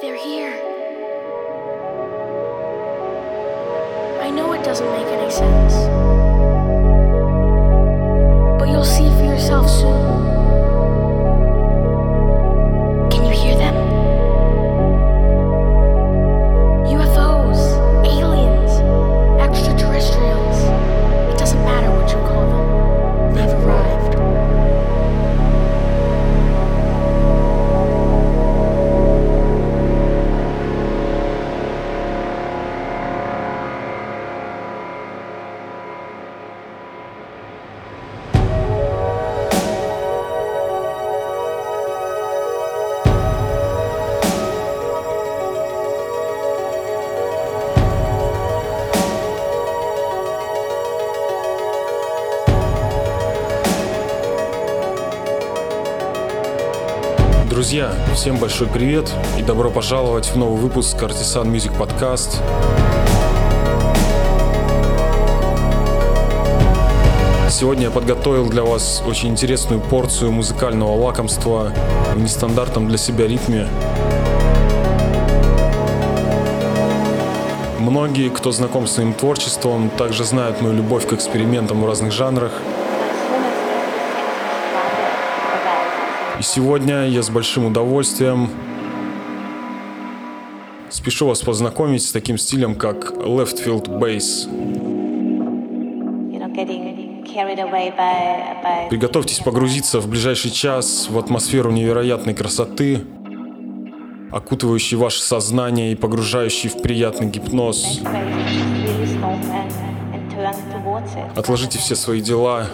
They're here. I know it doesn't make any sense. Всем большой привет и добро пожаловать в новый выпуск Artisan Music Podcast. Сегодня я подготовил для вас очень интересную порцию музыкального лакомства в нестандартном для себя ритме. Многие, кто знаком с моим творчеством, также знают мою любовь к экспериментам в разных жанрах. Сегодня я с большим удовольствием спешу вас познакомить с таким стилем, как Left Field Bass. Приготовьтесь погрузиться в ближайший час в атмосферу невероятной красоты, окутывающей ваше сознание и погружающей в приятный гипноз. Отложите все свои дела,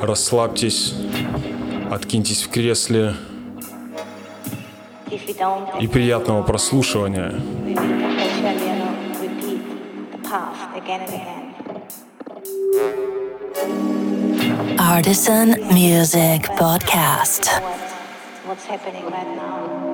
расслабьтесь, откиньтесь в кресле и приятного прослушивания. Artisan Music Podcast. What's happening right now?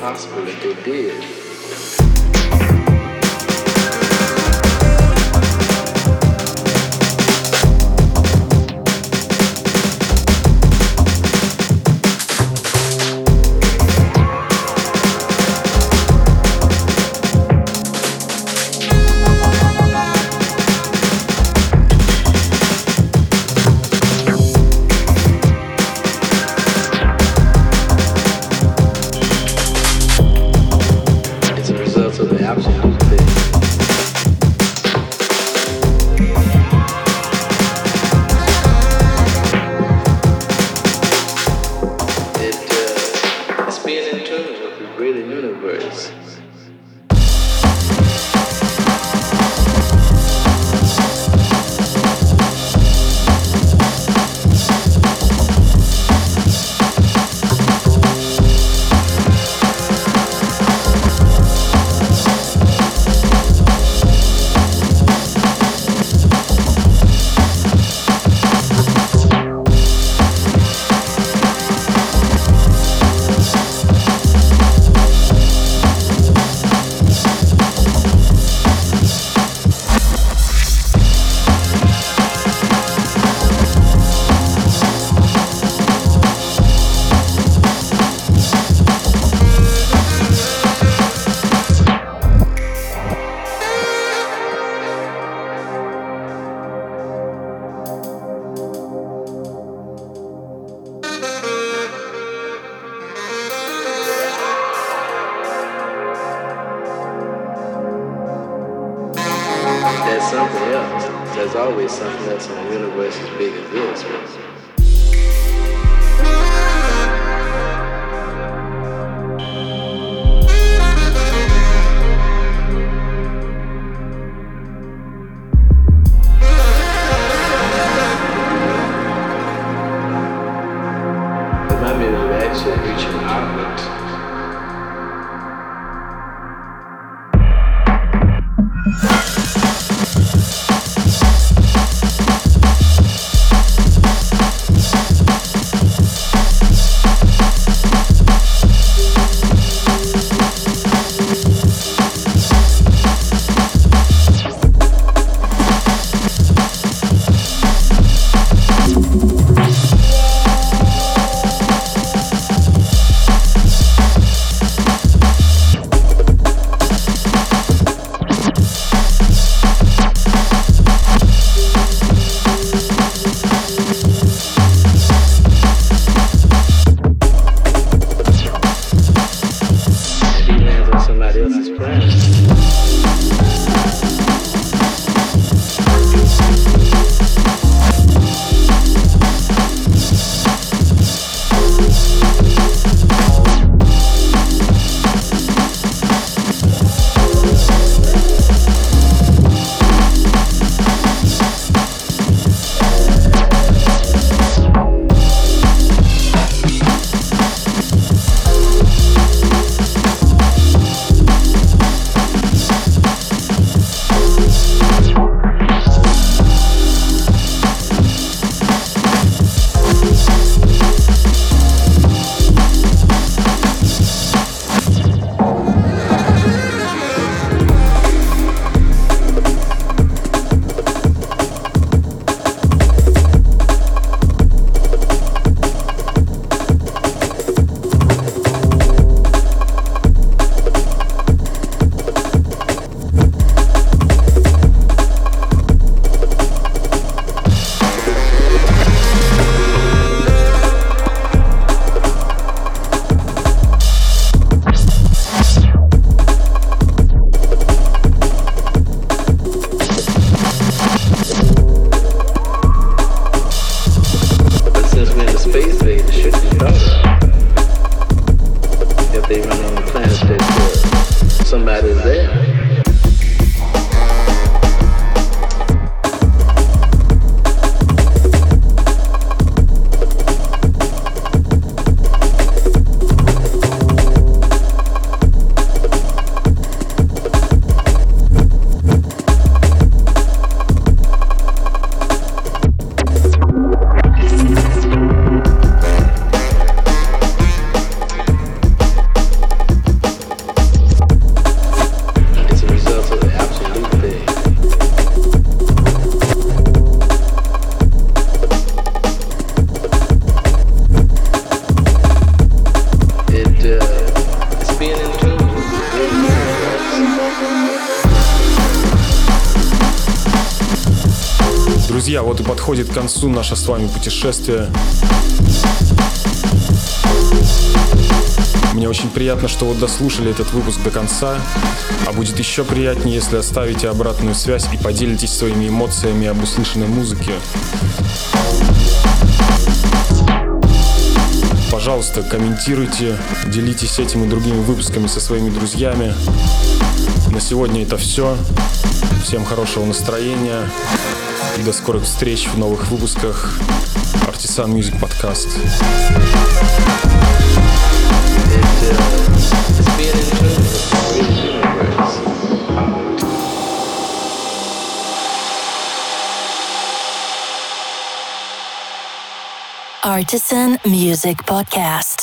Harzbüll. К концу наше с вами путешествие. Мне очень приятно, что вы дослушали этот выпуск до конца, а будет еще приятнее, если оставите обратную связь и поделитесь своими эмоциями об услышанной музыке. Пожалуйста, комментируйте, делитесь этим и другими выпусками со своими друзьями. На сегодня это все. Всем хорошего настроения до скорых встреч в новых выпусках Artisan Music Podcast. Uh. Artisan Music Podcast.